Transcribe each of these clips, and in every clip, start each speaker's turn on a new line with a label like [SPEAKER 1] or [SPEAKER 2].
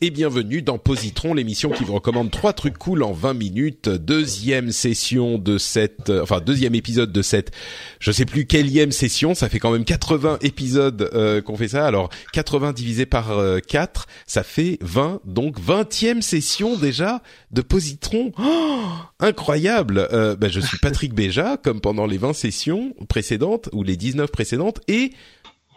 [SPEAKER 1] Et bienvenue dans Positron, l'émission qui vous recommande trois trucs cool en 20 minutes. Deuxième session de cette, euh, enfin deuxième épisode de cette, je sais plus quelle session, ça fait quand même 80 épisodes euh, qu'on fait ça. Alors 80 divisé par euh, 4, ça fait 20, donc 20e session déjà de Positron. Oh, incroyable euh, ben, Je suis Patrick Béja, comme pendant les 20 sessions précédentes, ou les 19 précédentes, et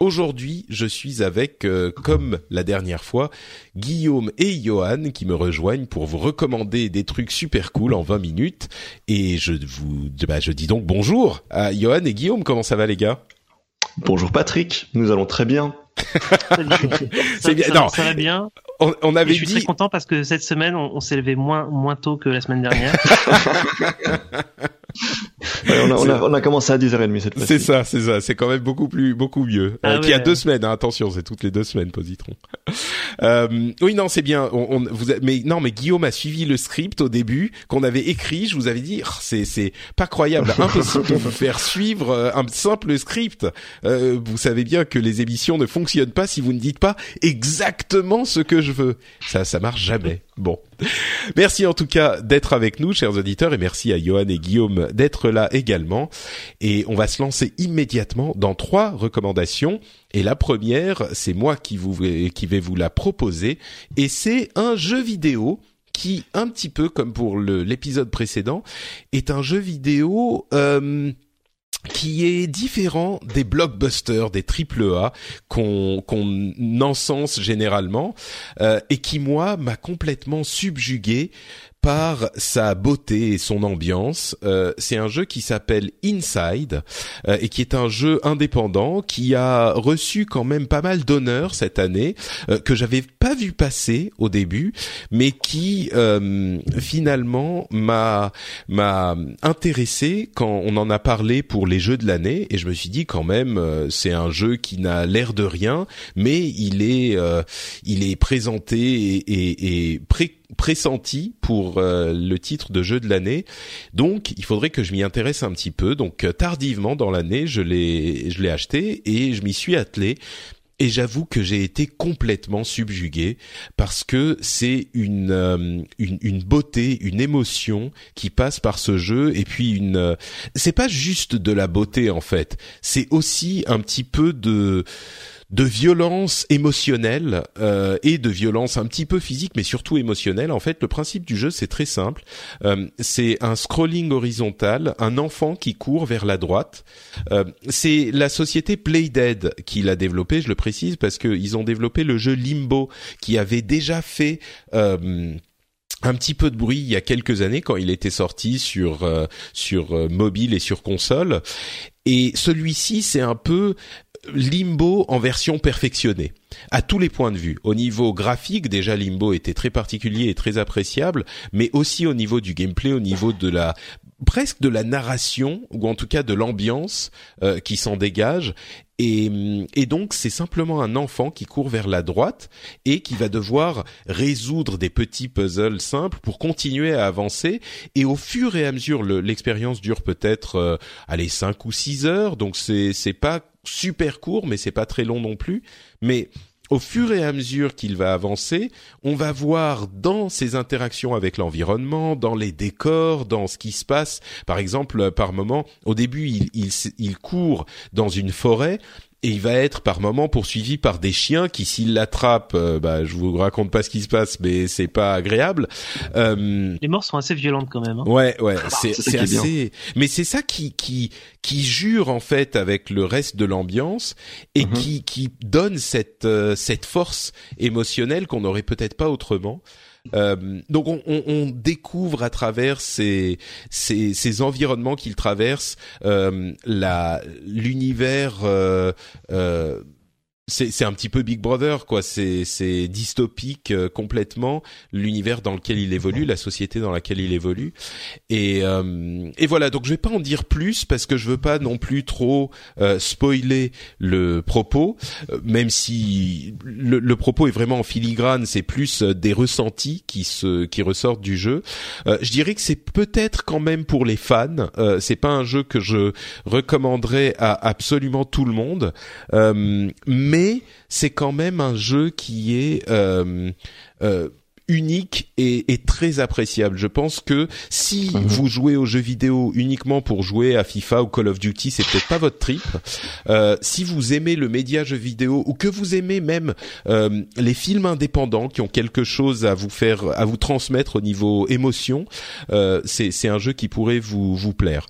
[SPEAKER 1] Aujourd'hui, je suis avec, euh, comme la dernière fois, Guillaume et Johan qui me rejoignent pour vous recommander des trucs super cool en 20 minutes. Et je vous, bah, je dis donc bonjour à Johan et Guillaume. Comment ça va les gars?
[SPEAKER 2] Bonjour Patrick, nous allons très bien.
[SPEAKER 3] C'est bien. Non, ça va bien.
[SPEAKER 1] On, on avait
[SPEAKER 3] je suis
[SPEAKER 1] dit.
[SPEAKER 3] très content parce que cette semaine, on, on s'est levé moins moins tôt que la semaine dernière.
[SPEAKER 2] On, a, on, a, on, a, commencé à 10h30 cette fois
[SPEAKER 1] C'est ça, c'est ça. C'est quand même beaucoup plus, beaucoup mieux.
[SPEAKER 3] Ah
[SPEAKER 1] euh,
[SPEAKER 3] ouais,
[SPEAKER 1] Qu'il y a deux semaines. Hein, attention, c'est toutes les deux semaines, Positron. Euh, oui, non, c'est bien. On, on- vous, a- mais non, mais Guillaume a suivi le script au début qu'on avait écrit. Je vous avais dit, Ah, c'est, c'est pas croyable, impossible de vous faire suivre euh, un simple script. Euh, vous savez bien que les émissions ne fonctionnent pas si vous ne dites pas exactement ce que je veux. Ça, ça marche jamais. Bon. Merci en tout cas d'être avec nous, chers auditeurs, et merci à Johan et Guillaume d'être là également. Et on va se lancer immédiatement dans trois recommandations. Et la première, c'est moi qui vous qui vais vous la proposer, et c'est un jeu vidéo qui, un petit peu comme pour l'épisode précédent, est un jeu vidéo. euh, qui est différent des blockbusters, des triple A qu'on encense généralement euh, et qui moi m'a complètement subjugué par sa beauté et son ambiance. Euh, c'est un jeu qui s'appelle Inside euh, et qui est un jeu indépendant qui a reçu quand même pas mal d'honneurs cette année euh, que j'avais pas vu passer au début, mais qui euh, finalement m'a m'a intéressé quand on en a parlé pour les jeux de l'année et je me suis dit quand même euh, c'est un jeu qui n'a l'air de rien, mais il est euh, il est présenté et, et, et pré pressenti pour euh, le titre de jeu de l'année. Donc, il faudrait que je m'y intéresse un petit peu. Donc, euh, tardivement dans l'année, je l'ai je l'ai acheté et je m'y suis attelé. Et j'avoue que j'ai été complètement subjugué parce que c'est une, euh, une une beauté, une émotion qui passe par ce jeu et puis une euh, c'est pas juste de la beauté en fait, c'est aussi un petit peu de de violence émotionnelle euh, et de violence un petit peu physique, mais surtout émotionnelle. En fait, le principe du jeu c'est très simple. Euh, c'est un scrolling horizontal, un enfant qui court vers la droite. Euh, c'est la société Playdead qui l'a développé. Je le précise parce que ils ont développé le jeu Limbo, qui avait déjà fait. Euh, un petit peu de bruit il y a quelques années quand il était sorti sur euh, sur euh, mobile et sur console et celui-ci c'est un peu Limbo en version perfectionnée à tous les points de vue. Au niveau graphique, déjà Limbo était très particulier et très appréciable, mais aussi au niveau du gameplay, au niveau de la presque de la narration ou en tout cas de l'ambiance euh, qui s'en dégage. Et, et donc c'est simplement un enfant qui court vers la droite et qui va devoir résoudre des petits puzzles simples pour continuer à avancer. Et au fur et à mesure, le- l'expérience dure peut-être euh, allez cinq ou six heures, donc c'est c'est pas super court, mais c'est pas très long non plus. Mais au fur et à mesure qu'il va avancer, on va voir dans ses interactions avec l'environnement, dans les décors, dans ce qui se passe. Par exemple, par moment, au début, il, il, il court dans une forêt et il va être par moment poursuivi par des chiens qui s'il l'attrape, euh, bah je vous raconte pas ce qui se passe mais c'est pas agréable.
[SPEAKER 3] Euh, les morts sont assez violentes quand même. Hein.
[SPEAKER 1] Ouais ouais, ah, c'est c'est assez mais c'est ça qui qui qui jure en fait avec le reste de l'ambiance et mhm. qui qui donne cette euh, cette force émotionnelle qu'on n'aurait peut-être pas autrement. Euh, donc on, découvre à travers ces, ces, ces environnements qu'il traverse euh, la l'univers euh c'est un petit peu Big Brother quoi. C'est dystopique euh, complètement l'univers dans lequel il évolue la société dans laquelle il évolue. Et euh, et voilà. Donc je vais pas en dire plus parce que je veux pas non plus trop euh, spoiler le propos. Même si le, le, propos est vraiment en filigrane c'est plus des ressentis qui se qui ressortent du jeu. Je dirais que c'est peut-être quand même pour les fans. C'est pas un jeu que je recommanderais à absolument tout le monde c'est quand même un jeu qui est euh, euh, unique et, et, très appréciable. Je pense que si mhm. vous jouez aux jeux vidéo uniquement pour jouer à FIFA ou Call of Duty, c'est peut-être pas votre trip. Euh, si vous aimez le média jeu vidéo ou que vous aimez même euh, les films indépendants qui ont quelque chose à vous faire, à vous transmettre au niveau émotion, euh, c'est un jeu qui pourrait vous vous plaire.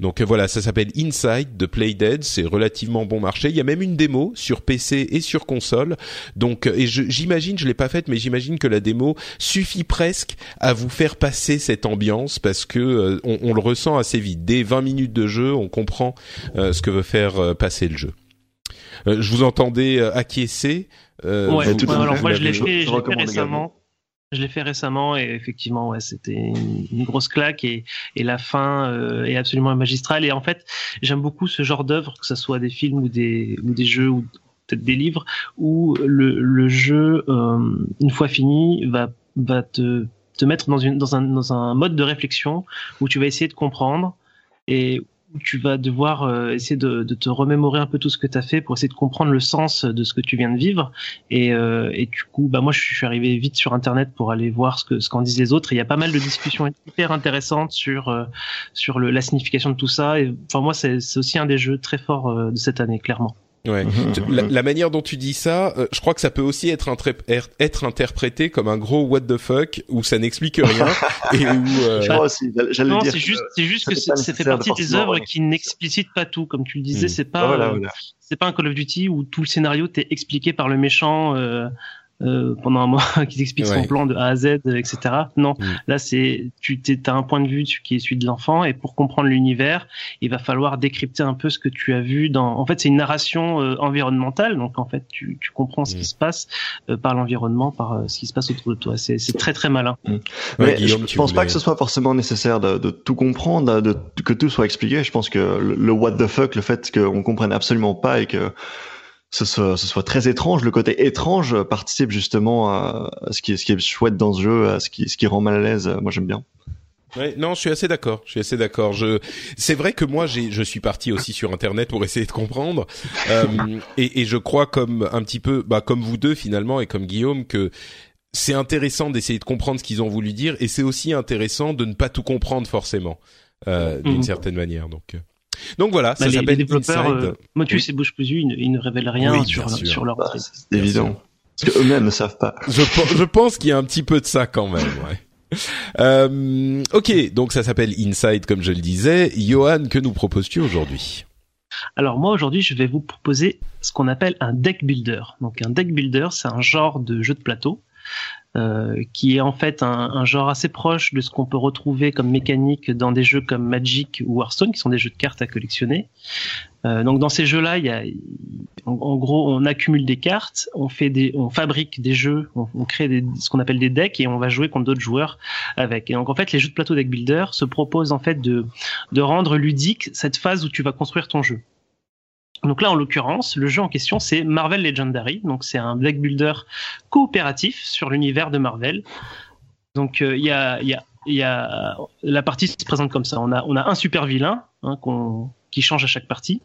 [SPEAKER 1] Donc voilà, ça s'appelle Inside de Playdead. C'est relativement bon marché. Il y a même une démo sur PC et sur console. Donc et j'imagine, je, je l'ai pas faite, mais j'imagine que la démo suffit presque à vous faire passer cette ambiance parce que euh, on, le ressent assez vite. Dès 20 minutes de jeu, on comprend euh, ce que veut faire euh, passer le jeu. je vous entendais acquiescer.
[SPEAKER 3] ouais, alors moi je l'ai fait, récemment. Je l'ai fait récemment et effectivement, ouais, c'était une, grosse claque et, et la fin est absolument magistrale. Et en fait, j'aime beaucoup ce genre d'œuvre, que ce soit des films ou des, ou des jeux ou des livres, où le, le jeu, une fois fini, va va te, te mettre dans, une, dans, un, dans un mode de réflexion où tu vas essayer de comprendre et tu vas devoir euh, essayer de, de, te remémorer un peu tout ce que tu as fait pour essayer de comprendre le sens de ce que tu viens de vivre. Et, euh, et du coup, bah moi, je suis arrivé vite sur Internet pour aller voir ce que ce qu'en disent les autres. il y a pas mal de discussions hyper intéressantes sur euh, sur le, la signification de tout ça. Et enfin, moi, c'est aussi un des jeux très forts de cette année, clairement.
[SPEAKER 1] Ouais. Mhm. La, manière dont tu dis ça, euh, je crois que ça peut aussi être, er, être interprété comme un gros what the fuck où ça n'explique rien et où.
[SPEAKER 2] Euh...
[SPEAKER 3] non, c'est juste, c'est juste que ça fait partie des œuvres qui n'explicitent pas tout, comme tu le disais. Hmm. C'est pas, euh, c'est pas un Call of Duty où tout le scénario t'est expliqué par le méchant. Euh, euh, pendant un mois qui t'explique son plan de A à Z, etc. Non, mm. là c'est tu as un point de vue qui est celui de l'enfant et pour comprendre l'univers, il va falloir décrypter un peu ce que tu as vu dans. En fait, c'est une narration euh, environnementale, donc en fait tu, tu comprends ce qui mm. se passe euh, par l'environnement, par ce qui se passe autour de toi. C'est très très malin.
[SPEAKER 2] Mm. Mais je, pense pas que ce soit forcément nécessaire de, de tout comprendre, de, que tout soit expliqué. Je pense que le, le what the fuck, le fait qu'on comprenne absolument pas et que ce soit, ce soit très étrange. Le côté étrange participe justement à, ce qui est, ce qui est chouette dans ce jeu, à ce qui, ce qui rend mal à l'aise. Moi, j'aime bien.
[SPEAKER 1] Ouais, non, je suis assez d'accord. Je suis assez d'accord. Je, c'est vrai que moi, j'ai, je suis parti aussi sur Internet pour essayer de comprendre, euh, et, et, je crois comme un petit peu, bah, comme vous deux finalement, et comme Guillaume, que c'est intéressant d'essayer de comprendre ce qu'ils ont voulu dire, et c'est aussi intéressant de ne pas tout comprendre forcément, euh, d'une mhm. certaine manière. Donc. Donc voilà, bah, ça s'appelle les développeurs, Inside. Euh,
[SPEAKER 3] Motus et Bouche Cousue, ils, ils, ne révèlent rien sur, sur, leur. Bah,
[SPEAKER 2] c'est évident. Parce qu'eux-mêmes ne savent pas.
[SPEAKER 1] Je, je pense qu'il y a un petit peu de ça quand même. Ouais. Euh, ok, donc ça s'appelle Inside comme je le disais. Johan, que nous proposes-tu aujourd'hui?
[SPEAKER 3] Alors moi aujourd'hui je vais vous proposer ce qu'on appelle un deck builder. Donc un deck builder c'est un genre de jeu de plateau qui est en fait un, un, genre assez proche de ce qu'on peut retrouver comme mécanique dans des jeux comme Magic ou Hearthstone, qui sont des jeux de cartes à collectionner. Euh, donc dans ces jeux-là, il y a, en, gros, on accumule des cartes, on fait des, on fabrique des jeux, on, on crée des, ce qu'on appelle des decks et on va jouer contre d'autres joueurs avec. Et donc en fait, les jeux de plateau deck builder se proposent en fait de de rendre ludique cette phase où tu vas construire ton jeu. Donc là, en l'occurrence, le jeu en question, c'est Marvel Legendary. Donc c'est un deck builder coopératif sur l'univers de Marvel. Donc euh, il y, a, y, a, y a la partie se présente comme ça. On a, on a un super vilain hein, qui change à chaque partie,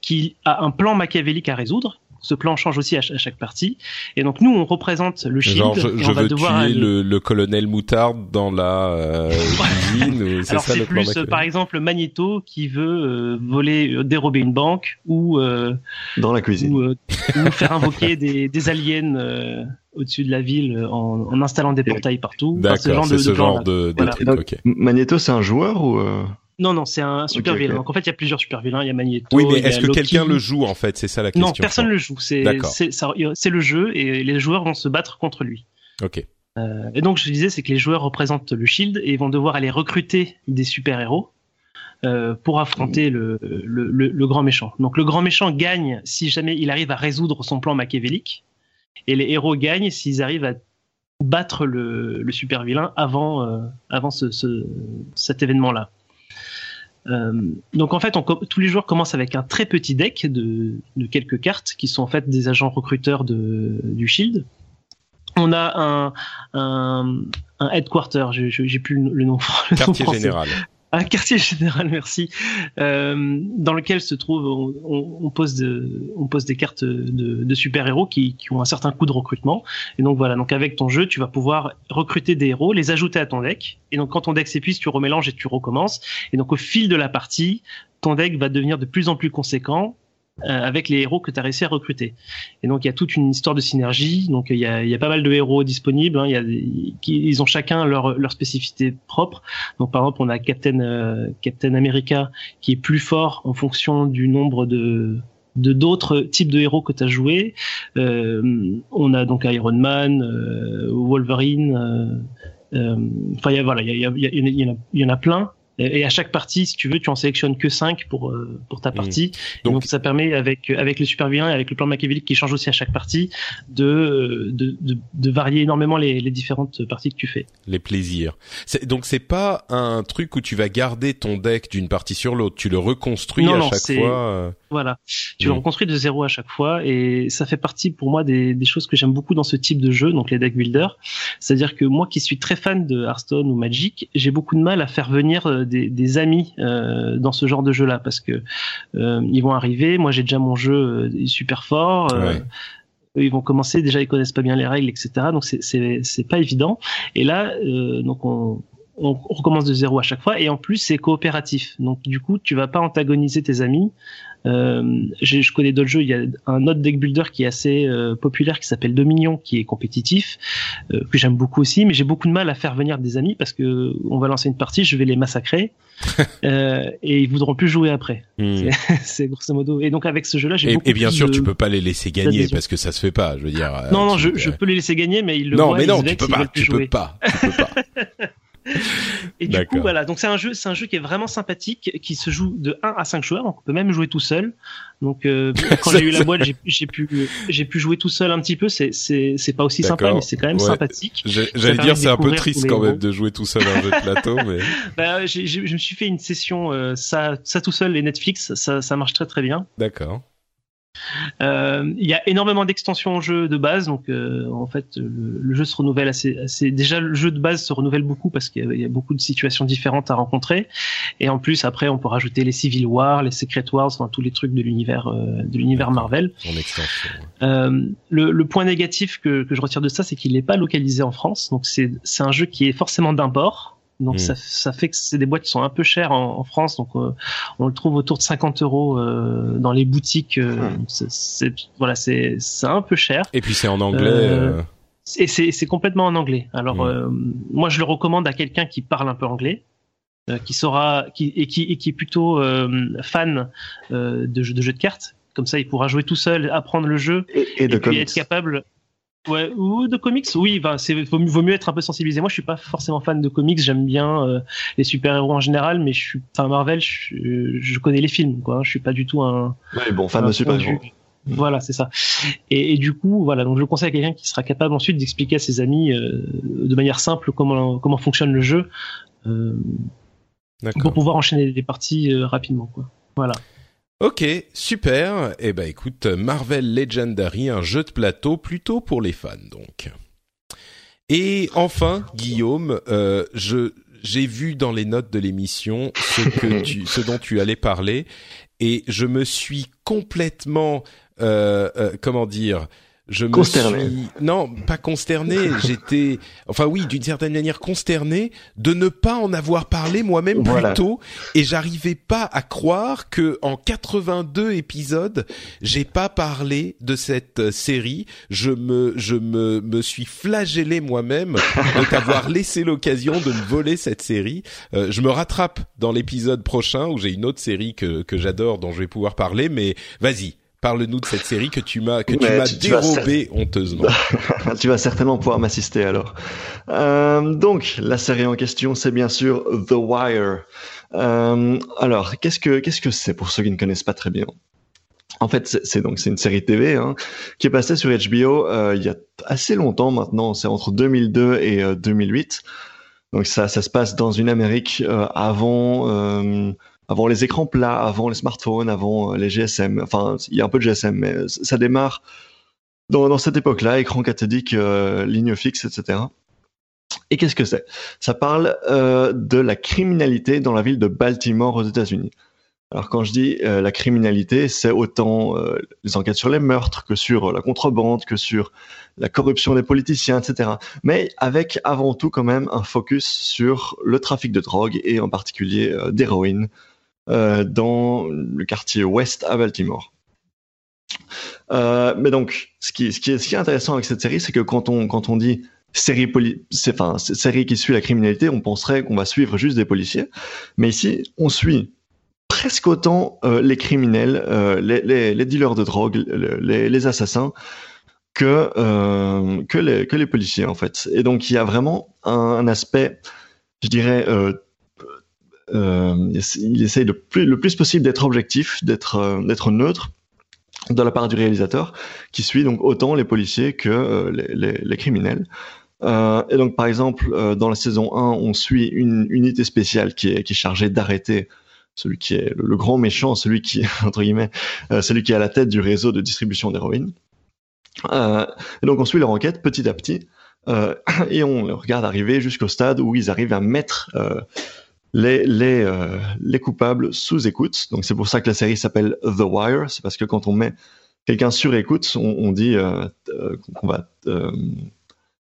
[SPEAKER 3] qui a un plan machiavélique à résoudre ce plan change aussi à, chaque partie. Et donc nous, on représente le shield.
[SPEAKER 1] Genre, je, je veux tuer le, le, colonel Moutarde dans la euh, cuisine.
[SPEAKER 3] c'est ça le plan plus, par exemple, Magneto qui veut euh, voler, euh, dérober une banque ou euh,
[SPEAKER 2] dans la cuisine,
[SPEAKER 3] ou, ou faire invoquer des, des aliens au-dessus de la ville en, en installant des portails partout.
[SPEAKER 1] D'accord, c'est ce, ce genre de, de, truc. Okay.
[SPEAKER 2] Magneto, c'est un joueur ou
[SPEAKER 3] non, non, c'est un super vilain. Donc en fait, il y a plusieurs super vilains. Il y a Magneto.
[SPEAKER 1] Oui, mais est-ce que quelqu'un le joue en fait? C'est ça la question.
[SPEAKER 3] Non, personne le joue. C'est c'est le jeu et les joueurs vont se battre contre lui.
[SPEAKER 1] Ok.
[SPEAKER 3] Euh, et donc je disais, c'est que les joueurs représentent le Shield et vont devoir aller recruter des super héros. Euh, pour affronter le, le, le, grand méchant. Donc le grand méchant gagne si jamais il arrive à résoudre son plan machiavélique, et les héros gagnent s'ils arrivent à battre le, le super vilain avant, euh, avant ce, ce, cet événement-là. Euh, donc en fait, on, tous les joueurs commencent avec un très petit deck de, de, quelques cartes qui sont en fait des agents recruteurs de, du Shield. On a un, un, un headquarter, j'ai plus le nom.
[SPEAKER 1] Le Quartier général
[SPEAKER 3] un quartier général, merci, euh, dans lequel se trouve, on, on, pose, de, on pose des cartes de, de super-héros qui, qui, ont un certain coût de recrutement. Et donc voilà, donc avec ton jeu, tu vas pouvoir recruter des héros, les ajouter à ton deck. Et donc quand ton deck s'épuise, tu remélanges et tu recommences. Et donc au fil de la partie, ton deck va devenir de plus en plus conséquent avec les héros que tu as réussi à recruter. Et donc il y a toute une histoire de synergie. Donc il y a, il y a pas mal de héros disponibles. Hein. Il y a, ils ont chacun leur, leur spécificité propre. Donc par exemple on a Captain euh, Captain America qui est plus fort en fonction du nombre de de d'autres types de héros que tu as joué. Euh, on a donc Iron Man, euh, Wolverine. Enfin, y a, voilà, il y, a, y, y, a, y en a plein. Et à chaque partie, si tu veux, tu en sélectionnes que 5 pour euh, pour ta mmh. partie. Donc, donc, ça permet avec avec le super vilain et avec le plan machiavélique qui change aussi à chaque partie de de, de, de varier énormément les, les, différentes parties que tu fais.
[SPEAKER 1] Les plaisirs. Donc c'est pas un truc où tu vas garder ton deck d'une partie sur l'autre. Tu le reconstruis à chaque fois. Euh.
[SPEAKER 3] Voilà. Tu le mmh. reconstruis de zéro à chaque fois et ça fait partie pour moi des, des choses que j'aime beaucoup dans ce type de jeu, donc les deck builders. C'est-à-dire que moi qui suis très fan de Hearthstone ou Magic, j'ai beaucoup de mal à faire venir euh, des, des amis euh, dans ce genre de jeu-là parce que euh, ils vont arriver. Moi, j'ai déjà mon jeu euh, super fort. Ils vont commencer déjà, ils connaissent pas bien les règles, etc. Donc c'est pas évident. Et là, donc on on recommence de zéro à chaque fois et en plus c'est coopératif donc du coup tu vas pas antagoniser tes amis je connais d'autres jeux. Il y a un autre deck builder qui est assez euh, populaire qui s'appelle Dominion, qui est compétitif, euh, que j'aime beaucoup aussi. Mais j'ai beaucoup de mal à faire venir des amis parce que on va lancer une partie, je vais les massacrer euh, et ils voudront plus jouer après. Hmm. C'est grosso modo. Et donc avec ce jeu-là, j'ai beaucoup
[SPEAKER 1] Et bien sûr, tu peux pas les laisser gagner parce que ça se fait pas. Je veux dire.
[SPEAKER 3] Non, non, je, je, peux les laisser gagner, mais ils le
[SPEAKER 1] non,
[SPEAKER 3] voient,
[SPEAKER 1] mais non, tu peux pas. Tu peux pas. Tu peux pas.
[SPEAKER 3] Et du coup, voilà. Donc c'est un jeu, c'est un jeu qui est vraiment sympathique, qui se joue de 1 à 5 joueurs. Donc on peut même jouer tout seul. Donc euh, quand j'ai eu la boîte, j'ai pu, j'ai pu jouer tout seul un petit peu. C'est, c'est, c'est pas aussi sympa, mais c'est quand même sympathique.
[SPEAKER 1] J'allais dire c'est un peu triste quand même de jouer tout seul un jeu de plateau, mais.
[SPEAKER 3] bah, je me suis fait une session euh, ça, ça tout seul et Netflix, ça, ça marche très très bien.
[SPEAKER 1] D'accord.
[SPEAKER 3] Euh, il y a énormément d'extensions au jeu de base, donc euh, en fait le, jeu se renouvelle assez, assez, Déjà le jeu de base se renouvelle beaucoup parce qu'il y, a beaucoup de situations différentes à rencontrer, et en plus après on peut rajouter les Civil War, les Secret Wars, enfin tous les trucs de l'univers euh, de l'univers Marvel. Euh, le, le, point négatif que, que je retire de ça, c'est qu'il n'est pas localisé en France, donc c'est c'est un jeu qui est forcément d'import. Donc hmm. ça, ça, fait que c'est des boîtes qui sont un peu chères en, en France, donc euh, on le trouve autour de 50 euros euh, dans les boutiques. Euh, hmm. c'est, voilà, c'est c'est un peu cher.
[SPEAKER 1] Et puis c'est en anglais. Euh,
[SPEAKER 3] et c'est c'est complètement en anglais. Alors hmm. moi je le recommande à quelqu'un qui parle un peu anglais, qui saura, qui et qui et qui est plutôt fan de jeux de jeux de cartes. Comme ça, il pourra jouer tout seul, apprendre le jeu
[SPEAKER 2] et, et,
[SPEAKER 3] puis être capable Ouais, ou de comics, oui, ben, c'est vaut, mieux être un peu sensibilisé. Moi, je suis pas forcément fan de comics, j'aime bien euh, les super-héros en général, mais je suis enfin Marvel, je, je, connais les films quoi, je suis pas du tout un
[SPEAKER 2] Ouais, bon fan de super-héros.
[SPEAKER 3] Voilà, c'est ça. Et, et, du coup, voilà, donc je conseille à quelqu'un qui sera capable ensuite d'expliquer à ses amis euh, de manière simple comment comment fonctionne le jeu euh, pour pouvoir enchaîner les parties euh, rapidement quoi. Voilà.
[SPEAKER 1] Ok, super. Eh ben écoute, Marvel Legendary, un jeu de plateau plutôt pour les fans donc. Et enfin, Guillaume, euh, je j'ai vu dans les notes de l'émission ce que tu, ce dont tu allais parler, et je me suis complètement euh, euh, comment dire je me suis non pas consterné. J'étais enfin oui d'une certaine manière consterné de ne pas en avoir parlé moi-même plus tôt. Et j'arrivais pas à croire que en 82 épisodes j'ai pas parlé de cette euh, série. Je me je me me suis flagellé moi-même de t'avoir laissé l'occasion de me voler cette série. Euh, je me rattrape dans l'épisode prochain où j'ai une autre série que que j'adore dont je vais pouvoir parler mais vas-y Parle-nous de cette série que tu m'as que tu m'as dérobée honteusement.
[SPEAKER 2] tu vas certainement pouvoir m'assister alors. Euh, donc la série en question, c'est bien sûr The Wire. Euh, alors qu'est-ce que qu'est-ce que c'est pour ceux qui ne connaissent pas très bien? En fait, c'est donc c'est une série TV hein, qui est passée sur HBO euh, il y a assez longtemps maintenant. C'est entre 2002 et 2008. Euh, donc ça ça se passe dans une Amérique avant avant les écrans plats, avant les smartphones, avant euh, les GSM. Enfin, il y a un peu de GSM, mais ça démarre dans, cette époque-là, écran cathodique, euh, ligne fixe, etc. Et qu'est-ce que c'est? Ça parle euh, de la criminalité dans la ville de Baltimore aux États-Unis. Alors quand je dis euh, la criminalité, c'est autant euh, les enquêtes sur les meurtres que sur la contrebande, que sur la corruption des politiciens, etc. Mais avec avant tout quand même un focus sur le trafic de drogue et en particulier d'héroïne, euh, dans le quartier ouest à Baltimore. Euh, mais donc, ce qui, est, intéressant avec cette série, c'est que quand on, dit série, enfin, série qui suit la criminalité, on penserait qu'on va suivre juste des policiers. Mais ici, on suit presque autant euh, les criminels, euh, les, dealers de drogue, les, assassins, que, euh, les, policiers, en fait. Et donc, il y a vraiment un, un aspect, je dirais, euh, euh, il essaye le plus, le plus possible d'être objectif, d'être euh, d'être neutre de la part du réalisateur, qui suit donc autant les policiers que euh, les, criminels. Euh, et donc, par exemple, euh, dans la saison 1, on suit une unité spéciale qui est, chargée d'arrêter celui qui est le, grand méchant, celui qui entre guillemets, euh, celui qui est à la tête du réseau de distribution d'héroïne. donc, on suit leur enquête petit à petit, et on les regarde arriver jusqu'au stade où ils arrivent à mettre les, les, euh, les coupables sous écoute. Donc c'est pour ça que la série s'appelle The Wire. C'est parce que quand on met quelqu'un sur écoute, on, on dit euh, euh qu'on va... Euh,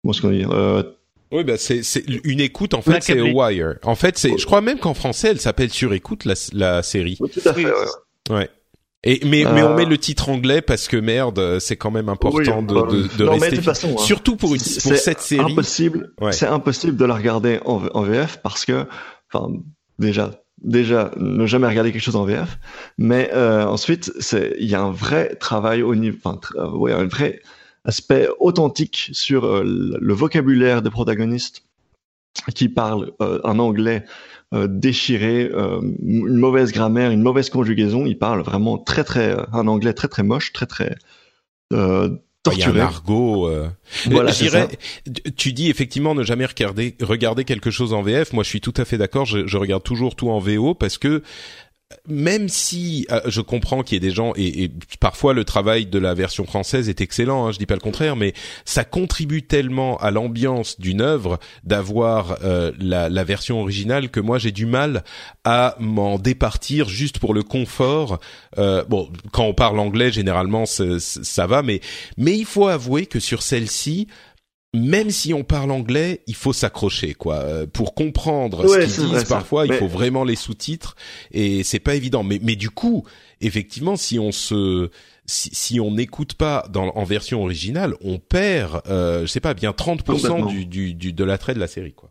[SPEAKER 2] comment est-ce qu'on dit euh,
[SPEAKER 1] oui, bah c'est c'est une écoute en fait, c'est Wire. En fait, c'est je crois même qu'en français, elle s'appelle sur écoute la la série.
[SPEAKER 2] Oui, tout à fait. Ouais.
[SPEAKER 1] ouais. Et mais euh... mais on met le titre anglais parce que merde, c'est quand même important oui, de de, de non, rester.
[SPEAKER 2] Mais de façon, hein,
[SPEAKER 1] surtout pour une pour cette série.
[SPEAKER 2] Impossible. Ouais. C'est impossible de la regarder en, en VF parce que déjà déjà ne jamais regarder quelque chose en VF mais euh, ensuite c'est il y a un vrai travail au niveau enfin euh, un vrai aspect authentique sur euh, le vocabulaire des protagonistes qui parlent un anglais déchiré une mauvaise grammaire une mauvaise conjugaison. Ils parlent vraiment très très un anglais très très moche très très
[SPEAKER 1] il y a un argot. Euh... Voilà, tu dis effectivement ne jamais regarder regarder quelque chose en VF. Moi, je suis tout à fait d'accord. Je, je, regarde toujours tout en VO parce que même si euh, je comprends qu'il y ait des gens et, parfois le travail de la version française est excellent, hein, je dis pas le contraire, mais ça contribue tellement à l'ambiance d'une œuvre d'avoir euh, la, la, version originale que moi j'ai du mal à m'en départir juste pour le confort. Euh, bon, quand on parle anglais, généralement ça va, mais mais il faut avouer que sur celle-ci, même si on parle anglais, il faut s'accrocher quoi. Euh, pour comprendre ouais, ce qu'ils disent parfois, mais... il faut vraiment les sous-titres et c'est pas évident. Mais mais du coup, effectivement, si on se si, si on n'écoute pas dans, en version originale, on perd, euh, je sais pas, bien 30% du, du, du, de l'attrait de la série, quoi.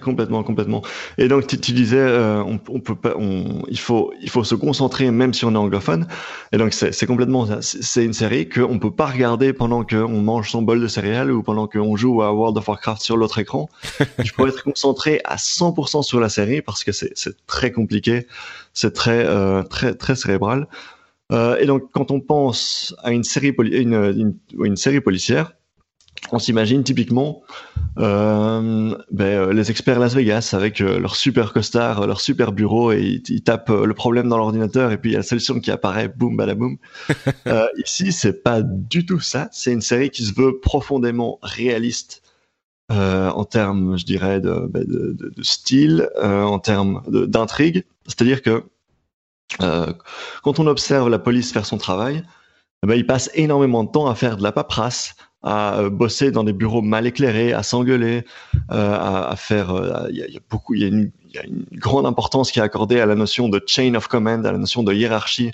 [SPEAKER 2] Complètement, complètement. Et donc tu, tu disais, euh, on, on, peut pas, on, il faut, il faut se concentrer même si on est anglophone. Et donc c'est complètement ça. C'est une série qu'on peut pas regarder pendant qu'on mange son bol de céréales ou pendant qu'on joue à World of Warcraft sur l'autre écran. Il faut être concentré à 100% sur la série parce que c'est très compliqué, c'est très, euh, très, très cérébral. Euh, et donc, quand on pense à une série, une, une, une série policière, on s'imagine typiquement euh, ben, euh, les experts Las Vegas avec leur super costard, leur super bureau et ils, ils tapent le problème dans l'ordinateur et puis il y a la solution qui apparaît, boum, badaboum. euh, ici, c'est pas du tout ça. C'est une série qui se veut profondément réaliste euh, en termes, je dirais, de, ben, de, de, de style, en termes d'intrigue. C'est-à-dire que quand on observe la police faire son travail, eh ben, ils passent énormément de temps à faire de la paperasse, à bosser dans des bureaux mal éclairés, à s'engueuler, à, à, faire. Il y, y, a beaucoup, il y, y, a une grande importance qui est accordée à la notion de chain of command, à la notion de hiérarchie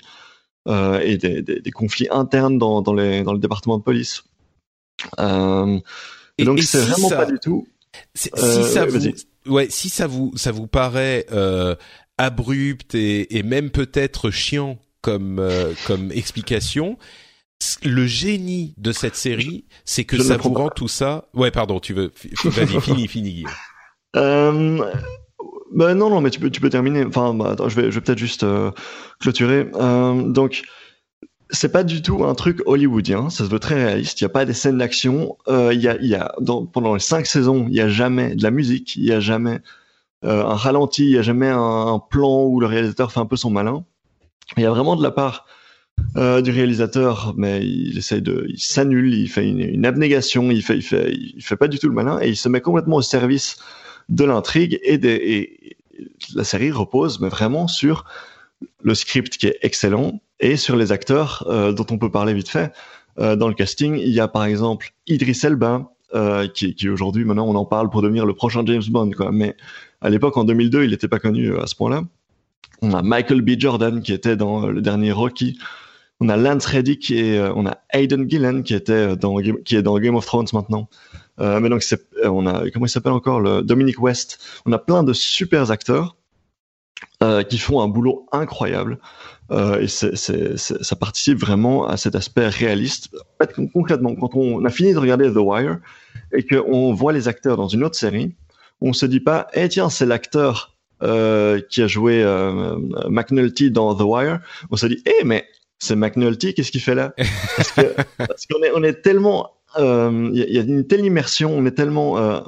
[SPEAKER 2] euh, et des, des, des, conflits internes dans, dans, les, dans le département de police. Euh, et, donc c'est vraiment pas du tout.
[SPEAKER 1] Si euh, ça vous, ouais, si ça vous ça vous paraît euh, abrupt et, et même peut-être chiant comme euh, comme explication, le génie de cette série, c'est que ça vous rend tout ça. Ouais, pardon, tu veux. Vas-y, fini, fini.
[SPEAKER 2] Euh, ben non, non, mais tu peux, tu peux terminer. Enfin, bah, attends, je vais, je vais peut-être juste euh, clôturer. Euh, donc, c'est pas du tout un truc hollywoodien. Ça se veut très réaliste. Il y a pas des scènes d'action. Euh, il y a, y a dans, pendant les cinq saisons, il y a jamais de la musique. Il y a jamais un ralenti. Il y a jamais un, plan où le réalisateur fait un peu son malin. Il y a vraiment de la part euh, du réalisateur, mais il essaye de, il s'annule, il fait une, abnégation, il fait, il fait, il fait pas du tout le malin et il se met complètement au service de l'intrigue et, la série repose mais vraiment sur le script qui est excellent et sur les acteurs euh, dont on peut parler vite fait. Euh, dans le casting, il y a par exemple Idris Elba, euh, qui, aujourd'hui, maintenant, on en parle pour devenir le prochain James Bond, quoi. Mais à l'époque, en 2002, il n'était pas connu à ce point-là. On a Michael B. Jordan qui était dans le dernier Rocky. On a Lance Reddick et on a Aidan Gillen qui était dans qui est dans Game of Thrones maintenant. Euh, mais donc euh, on a comment il s'appelle encore le Dominic West. On a plein de super acteurs euh, qui font un boulot incroyable. Euh, et c'est, c'est, ça participe vraiment à cet aspect réaliste. En fait, concrètement, quand on a fini de regarder The Wire et qu'on voit les acteurs dans une autre série, on se dit pas, eh tiens, c'est l'acteur euh, qui a joué euh, McNulty dans The Wire. On se dit, eh mais c'est McNulty, qu'est-ce qu'il fait là? Parce, que, parce qu'on est, on est tellement il euh, y, y, a une telle immersion, on est tellement euh,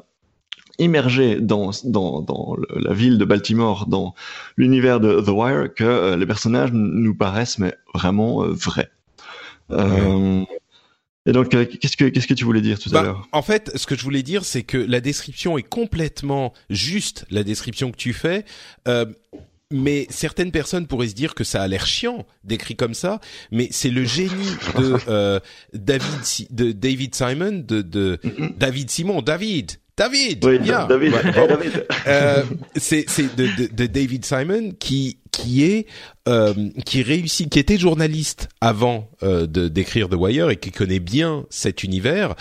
[SPEAKER 2] immergé dans, dans, dans la ville de Baltimore, dans l'univers de The Wire, que euh, les personnages nous paraissent mais vraiment euh, vrais. Ouais. Et donc, qu'est-ce que qu'est-ce que tu voulais dire tout
[SPEAKER 1] bah,
[SPEAKER 2] à l'heure?
[SPEAKER 1] En fait, ce que je voulais dire, c'est que la description est complètement juste, la description que tu fais. Euh, mais certaines personnes pourraient se dire que ça a l'air chiant décrit comme ça, mais c'est le génie de euh, David de David Simon de, de. David Simon David David
[SPEAKER 2] oui, yeah. David, ouais. hey, David.
[SPEAKER 1] euh, c'est c'est de, de, de, David Simon qui qui est euh, qui réussit qui était journaliste avant euh, de d'écrire The Wire et qui connaît bien cet univers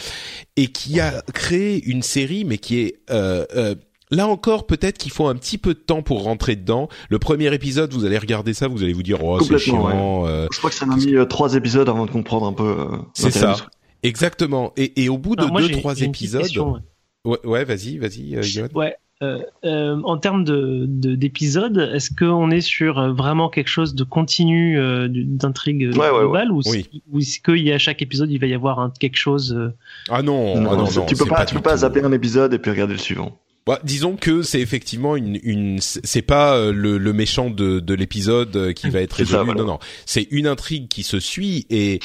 [SPEAKER 1] et qui a créé une série mais qui est euh, euh Là encore, peut-être qu'il faut un petit peu de temps pour rentrer dedans. Le premier épisode, vous allez regarder ça, vous allez vous dire, oh, c'est chiant.
[SPEAKER 2] Ouais. Euh... Je crois que ça m'a mis euh, trois épisodes avant de comprendre un peu. Euh,
[SPEAKER 1] c'est ça. Exactement. Et, et au bout de Alors, deux, trois épisodes. Question, ouais, ouais vas-y, vas-y, euh,
[SPEAKER 3] Ouais. Euh, euh, en termes de d'épisodes, est-ce qu'on est sur euh, vraiment quelque chose de continu euh, d'intrigue
[SPEAKER 2] ouais,
[SPEAKER 3] globale
[SPEAKER 2] ouais,
[SPEAKER 3] ouais. ou, oui. est-ce qu'il y a chaque épisode il va y avoir un, quelque chose
[SPEAKER 1] Ah non,
[SPEAKER 2] non,
[SPEAKER 1] ah non,
[SPEAKER 2] non tu peux pas, pas tu peux pas zapper un épisode et puis regarder le suivant.
[SPEAKER 1] Bah, disons que c'est effectivement une, une c'est pas le, le, méchant de, de l'épisode qui va être résolu. Ça, voilà. Non, non, c'est une intrigue qui se suit et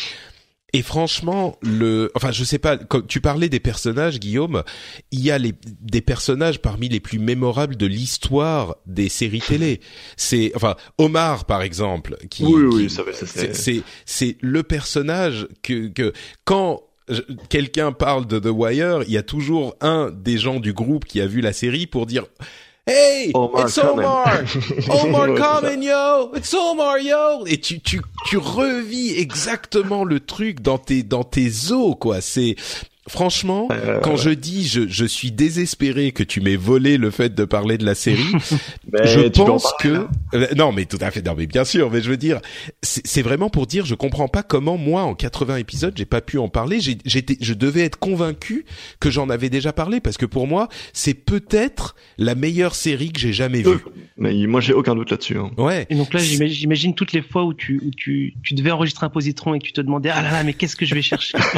[SPEAKER 1] et franchement, le, enfin, je sais pas. Quand tu parlais des personnages, Guillaume, il y a les, des personnages parmi les plus mémorables de l'histoire des séries télé. C'est, enfin, Omar, par exemple, qui,
[SPEAKER 2] oui,
[SPEAKER 1] qui,
[SPEAKER 2] oui, ça va,
[SPEAKER 1] c'est, c'est le personnage que, que quand quelqu'un parle de The Wire, il y a toujours un des gens du groupe qui a vu la série pour dire Hey,
[SPEAKER 2] Omar
[SPEAKER 1] it's Omar, Omar coming yo, it's Omar yo, et tu tu tu revis exactement le truc dans tes dans tes os quoi. C'est Franchement, euh, quand je dis je, je suis désespéré que tu m'aies volé le fait de parler de la série, je pense que euh, non mais tout à fait non mais bien sûr mais je veux dire c'est vraiment pour dire je comprends pas comment moi en 80 épisodes j'ai pas pu en parler j'étais je devais être convaincu que j'en avais déjà parlé parce que pour moi c'est peut-être la meilleure série que j'ai jamais vue.
[SPEAKER 2] Mais moi j'ai aucun doute là-dessus. Hein.
[SPEAKER 1] Ouais.
[SPEAKER 3] Et donc là j'imagine toutes les fois où tu où tu tu devais enregistrer un positron et que tu te demandais ah là là mais qu'est-ce que je vais chercher?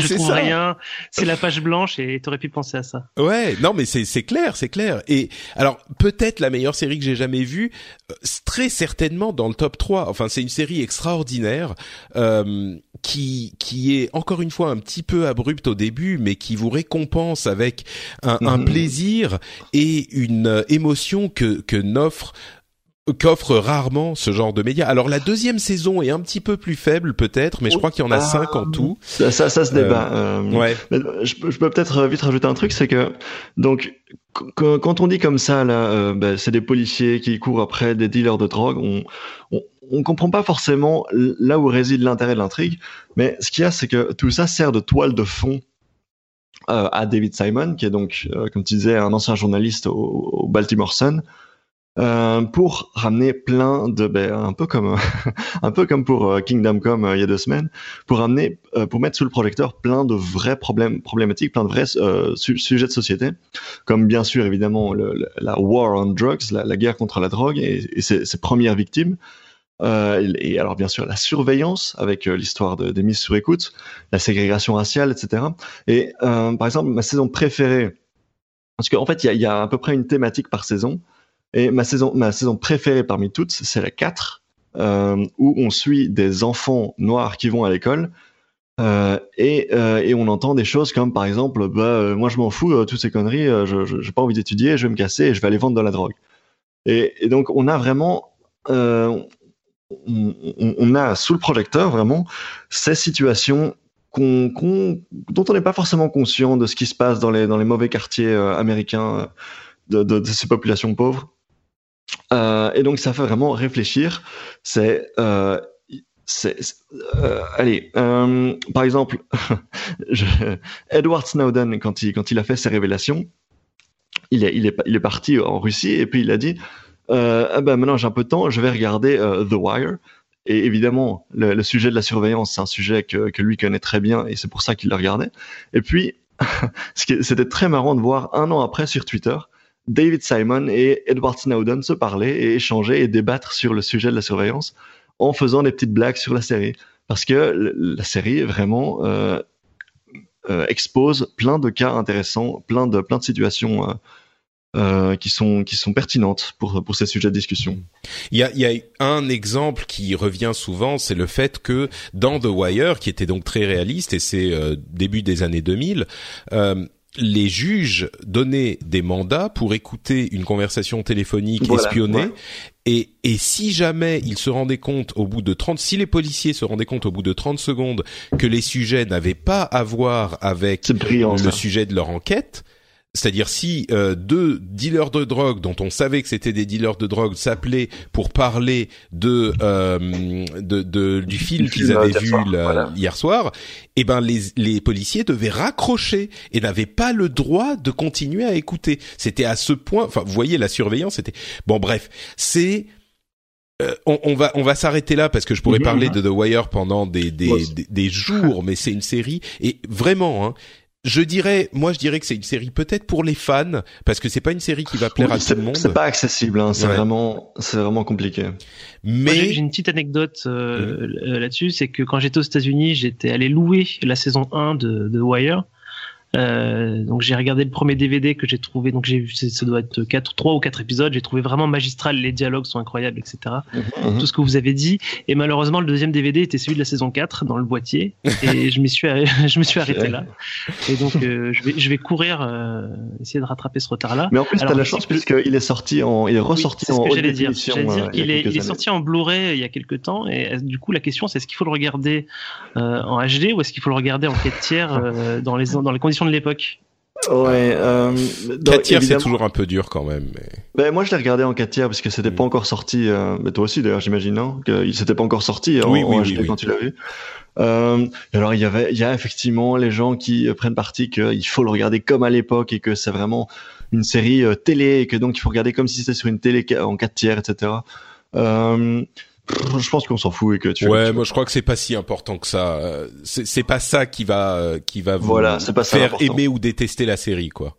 [SPEAKER 3] Je trouve ça. rien c'est la page blanche et t'aurais pu penser à ça.
[SPEAKER 1] Ouais, non mais c'est c'est clair, c'est clair. Et alors peut-être la meilleure série que j'ai jamais vue, euh, très certainement dans le top 3. Enfin, c'est une série extraordinaire euh, qui qui est encore une fois un petit peu abrupte au début, mais qui vous récompense avec un, un plaisir et une émotion que que n'offre qu'offre rarement ce genre de médias. Alors la deuxième saison est un petit peu plus faible peut-être, mais je crois qu'il y en a cinq en tout.
[SPEAKER 2] Ça, ça, ça se débat. Euh, ouais. je, je, peux peut-être vite rajouter un truc, c'est que donc quand on dit comme ça là, euh, ben, c'est des policiers qui courent après des dealers de drogue. On, on, on comprend pas forcément là où réside l'intérêt de l'intrigue, mais ce qu'il y a, c'est que tout ça sert de toile de fond euh, à David Simon, qui est donc, euh, comme tu disais, un ancien journaliste au, au Baltimore Sun, euh, pour ramener plein de, ben, un peu comme, un peu comme pour euh, Kingdom Come euh, il y a deux semaines, pour ramener, pour mettre sous le projecteur plein de vrais problèmes, problématiques, plein de vrais sujets de société, comme bien sûr évidemment la war on drugs, la, guerre contre la drogue et, ses, premières victimes. et alors bien sûr la surveillance avec l'histoire de, des mises sur écoute, la ségrégation raciale, etc. Et par exemple ma saison préférée, parce qu'en fait il y a à peu près une thématique par saison. Et ma saison, ma saison préférée parmi toutes, c'est la 4, euh, où on suit des enfants noirs qui vont à l'école. Euh, et, euh, et, on entend des choses comme par exemple, bah, euh, moi je m'en fous, toutes ces conneries, je n'ai pas envie d'étudier, je vais me casser je vais aller vendre de la drogue. Et, et donc on a vraiment, on, on, a sous le projecteur vraiment ces situations qu'on, qu'on, dont on n'est pas forcément conscient de ce qui se passe dans les, dans les mauvais quartiers américains de, de, ces populations pauvres. Euh, et donc ça fait vraiment réfléchir. C'est euh, euh, allez, euh, par exemple, je, Edward Snowden, quand il, quand il a fait ses révélations, il est, il est, il est parti en Russie et puis il a dit euh, ah ben maintenant j'ai un peu de temps, je vais regarder euh, The Wire. Et évidemment, le, le, sujet de la surveillance, c'est un sujet que, que lui connaît très bien et c'est pour ça qu'il le regardait. Et puis, c'était très marrant de voir un an après sur Twitter David Simon et Edward Snowden se parler et échanger et débattre sur le sujet de la surveillance en faisant des petites blagues sur la série. Parce que la série vraiment euh, euh, expose plein de cas intéressants, plein de, plein de situations euh, qui sont qui sont pertinentes pour pour ces sujets de discussion.
[SPEAKER 1] Il y a il y a un exemple qui revient souvent, c'est le fait que dans The Wire, qui était donc très réaliste et c'est début des années 2000. Les juges donnaient des mandats pour écouter une conversation téléphonique voilà, espionnée ouais. et, et si jamais ils se rendaient compte au bout de 30 si les policiers se rendaient compte au bout de 30 secondes que les sujets n'avaient pas à voir avec
[SPEAKER 2] brillant,
[SPEAKER 1] le
[SPEAKER 2] ça.
[SPEAKER 1] sujet de leur enquête c'est-à-dire si euh, deux dealers de drogue dont on savait que c'était des dealers de drogue s'appelaient pour parler de, euh, de, de du film qu'ils avaient vu soir, la, voilà. hier soir, eh ben les, les policiers devaient raccrocher et n'avaient pas le droit de continuer à écouter. C'était à ce point. Enfin, vous voyez la surveillance. C'était bon. Bref, c'est euh, on, on, va on va s'arrêter là parce que je pourrais mmh, parler de The Wire pendant des des, des, des jours, mais c'est une série et vraiment hein, je dirais, moi je dirais que c'est une série peut-être pour les fans parce que c'est pas une série qui va plaire
[SPEAKER 2] oui,
[SPEAKER 1] à tout le monde.
[SPEAKER 2] C'est pas accessible, hein, c'est ouais. vraiment, c'est vraiment compliqué.
[SPEAKER 3] Mais j'ai une petite anecdote euh, mmh. là-dessus, c'est que quand j'étais aux États-Unis, j'étais allé louer la saison 1 de, de Wire euh, donc j'ai regardé le premier DVD que j'ai trouvé, donc j'ai vu, ça doit être quatre, trois ou quatre épisodes. J'ai trouvé vraiment magistral, les dialogues sont incroyables, etc. Mmh, Tout ce que vous avez dit. Et malheureusement, le deuxième DVD était celui de la saison 4 dans le boîtier, et je m'y suis, je me suis arrêté là. Et donc euh, je vais, je vais courir, euh, essayer de rattraper ce retard-là.
[SPEAKER 2] Mais en plus, t'as la chance puisqu'il est sorti en, il est ressorti
[SPEAKER 3] oui,
[SPEAKER 2] en
[SPEAKER 3] définition. Dire. dire il, est, il est sorti en Blu-ray il y a quelques temps, et du coup la question c'est est-ce qu'il faut le regarder en HD ou est-ce qu'il faut le regarder en 4 tiers dans les dans les conditions de l'époque.
[SPEAKER 2] Ouais. Euh,
[SPEAKER 1] 4 tiers, c'est toujours un peu dur quand même. Mais...
[SPEAKER 2] Ben, moi, je l'ai regardé en 4 tiers parce que c'était mmh. pas encore sorti. Euh, mais toi aussi, d'ailleurs, j'imagine, non? Que s'était pas encore sorti
[SPEAKER 1] oui,
[SPEAKER 2] en,
[SPEAKER 1] oui,
[SPEAKER 2] en
[SPEAKER 1] oui,
[SPEAKER 2] HD quand tu l'as vu. Euh, alors, il y avait, il y a effectivement les gens qui prennent parti qu'il faut le regarder comme à l'époque et que c'est vraiment une série euh, télé et que donc il faut regarder comme si c'était sur une télé en 4 tiers, etc. Euh, je pense qu'on s'en fout et que tu.
[SPEAKER 1] Ouais,
[SPEAKER 2] tu
[SPEAKER 1] moi je crois que c'est pas si important que ça. Euh, c'est pas ça qui va qui va vous
[SPEAKER 2] voilà, pas
[SPEAKER 1] faire aimer ou détester la série, quoi.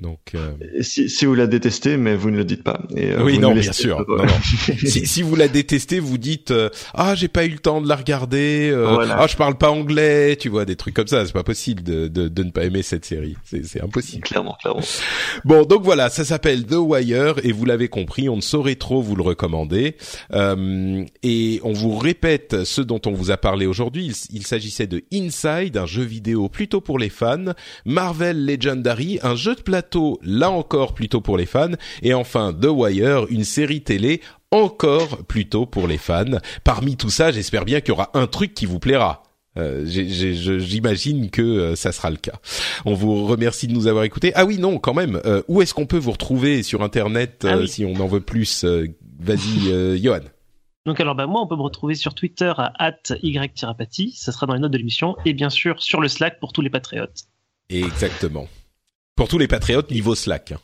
[SPEAKER 1] Donc,
[SPEAKER 2] euh... si, si vous la détestez, mais vous ne le dites pas.
[SPEAKER 1] Et, euh, oui, non, bien sûr. Non, non. si, si, vous la détestez, vous dites euh, ah j'ai pas eu le temps de la regarder, euh, voilà. ah je parle pas anglais, tu vois des trucs comme ça. C'est pas possible de, de, de ne pas aimer cette série. C'est impossible.
[SPEAKER 2] Clairement, clairement.
[SPEAKER 1] Bon, donc voilà, ça s'appelle The Wire et vous l'avez compris, on ne saurait trop vous le recommander. Euh, et on vous répète ce dont on vous a parlé aujourd'hui. Il, il s'agissait de Inside, un jeu vidéo plutôt pour les fans, Marvel Legendary, un jeu de plateau là encore, plutôt pour les fans. Et enfin, The Wire, une série télé encore plutôt pour les fans. Parmi tout ça, j'espère bien qu'il y aura un truc qui vous plaira. Euh, J'imagine que euh, ça sera le cas. On vous remercie de nous avoir écoutés. Ah oui, non, quand même. Euh, où est-ce qu'on peut vous retrouver sur Internet ah si on en veut plus Vas-y, Johan.
[SPEAKER 3] Donc alors bah moi on peut me retrouver sur Twitter à @y ça sera dans les notes de l'émission et bien sûr sur le Slack pour tous les patriotes.
[SPEAKER 1] Exactement. Pour tous les patriotes niveau Slack.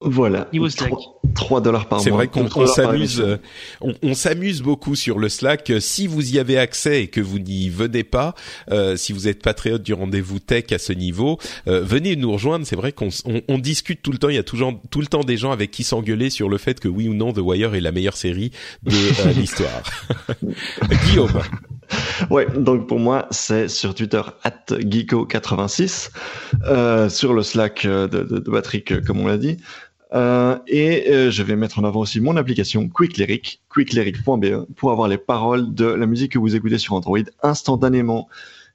[SPEAKER 2] Voilà.
[SPEAKER 3] Niveau Slack.
[SPEAKER 2] 3 dollars par mois.
[SPEAKER 1] C'est vrai qu'on s'amuse, euh, on, s'amuse beaucoup sur le Slack. Si vous y avez accès et que vous n'y venez pas, euh, si vous êtes patriote du rendez-vous tech à ce niveau, euh, venez nous rejoindre. C'est vrai qu'on on, discute tout le temps. Il y a toujours tout le temps des gens avec qui s'engueuler sur le fait que oui ou non The Wire est la meilleure série de l'histoire. Guillaume.
[SPEAKER 2] Ouais, donc pour moi, c'est sur Twitter at Geeko86, sur le Slack de, de, Patrick, comme on l'a dit. Euh, et euh, je vais mettre en avant aussi mon application Quick Lyric, quicklyric.be, pour avoir les paroles de la musique que vous écoutez sur Android instantanément.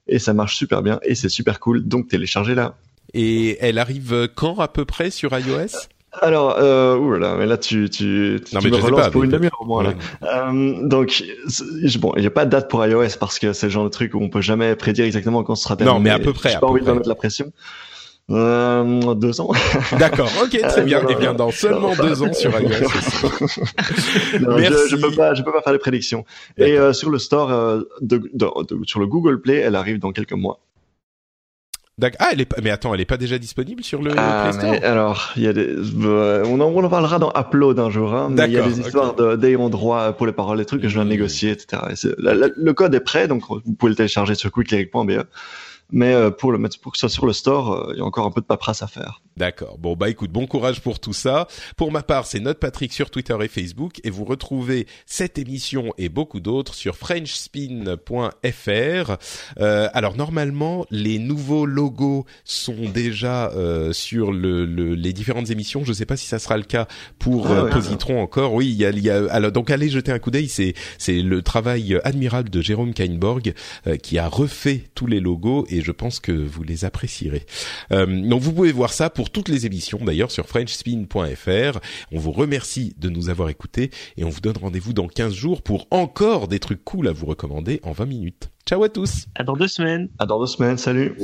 [SPEAKER 2] Et ça marche super bien et c'est super cool, donc téléchargez-la.
[SPEAKER 1] Et elle arrive quand à peu près sur iOS?
[SPEAKER 2] Alors, euh, oulala, mais là tu tu, tu, me relances pour une demi-heure au moins. Là. Euh, donc bon, il n'y a pas de date pour iOS parce que c'est le genre de truc où on peut jamais prédire exactement quand ce sera terminé.
[SPEAKER 1] Non, mais à peu près.
[SPEAKER 2] J'ai pas envie de mettre la pression. Euh, deux ans.
[SPEAKER 1] D'accord, ok, très bien. Et eh bien dans seulement deux ans sur iOS.
[SPEAKER 2] Merci. Je, je, peux pas, je peux pas faire les prédictions. Et euh, sur le store, euh, de, de, sur le Google Play, elle arrive dans quelques mois.
[SPEAKER 1] Ah, elle est mais attends, elle est pas déjà disponible sur le ah, Play Store?
[SPEAKER 2] mais Alors, il y a des, euh, on, en, on en parlera dans Upload un jour, hein, mais il y a des histoires okay. d'ayant droit pour les paroles, des trucs que je viens de mmh. négocier, etc. le code est prêt, donc vous pouvez le télécharger sur quicklyric.be. Mais euh, pour le mettre pour que ça soit sur le store, euh, il y a encore un peu de paperasse à faire.
[SPEAKER 1] D'accord. Bon bah écoute, bon courage pour tout ça. Pour ma part, c'est Note Patrick sur Twitter et Facebook et vous retrouvez cette émission et beaucoup d'autres sur frenchspin.fr. Euh, alors normalement, les nouveaux logos sont déjà euh, sur le, le, les différentes émissions. Je ne sais pas si ça sera le cas pour ah Positron encore. Oui, il y a, y a alors donc allez jeter un coup d'œil. C'est c'est le travail admirable de Jérôme Kainborg qui a refait tous les logos et je pense que vous les apprécierez. Euh, donc vous pouvez voir ça pour toutes les émissions d'ailleurs sur frenchspin.fr. On vous remercie de nous avoir écoutés et on vous donne rendez-vous dans 15 jours pour encore des trucs cool à vous recommander en 20 minutes. Ciao à tous.
[SPEAKER 3] À dans deux semaines.
[SPEAKER 2] À dans deux semaines. Salut.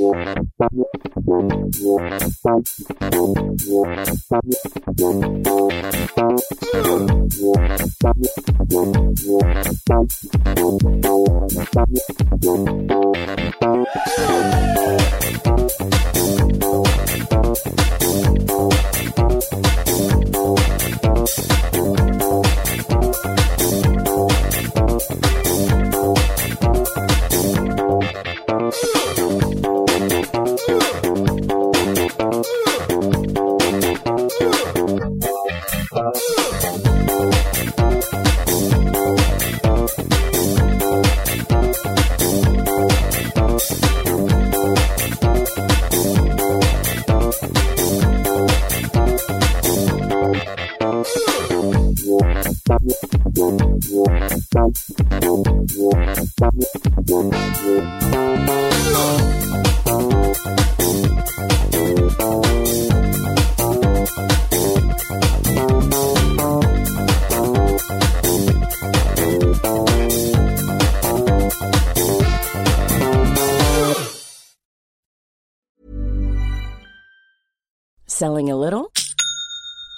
[SPEAKER 4] Selling a little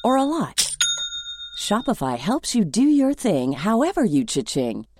[SPEAKER 4] or a lot? Shopify helps you do your thing however you cha-ching.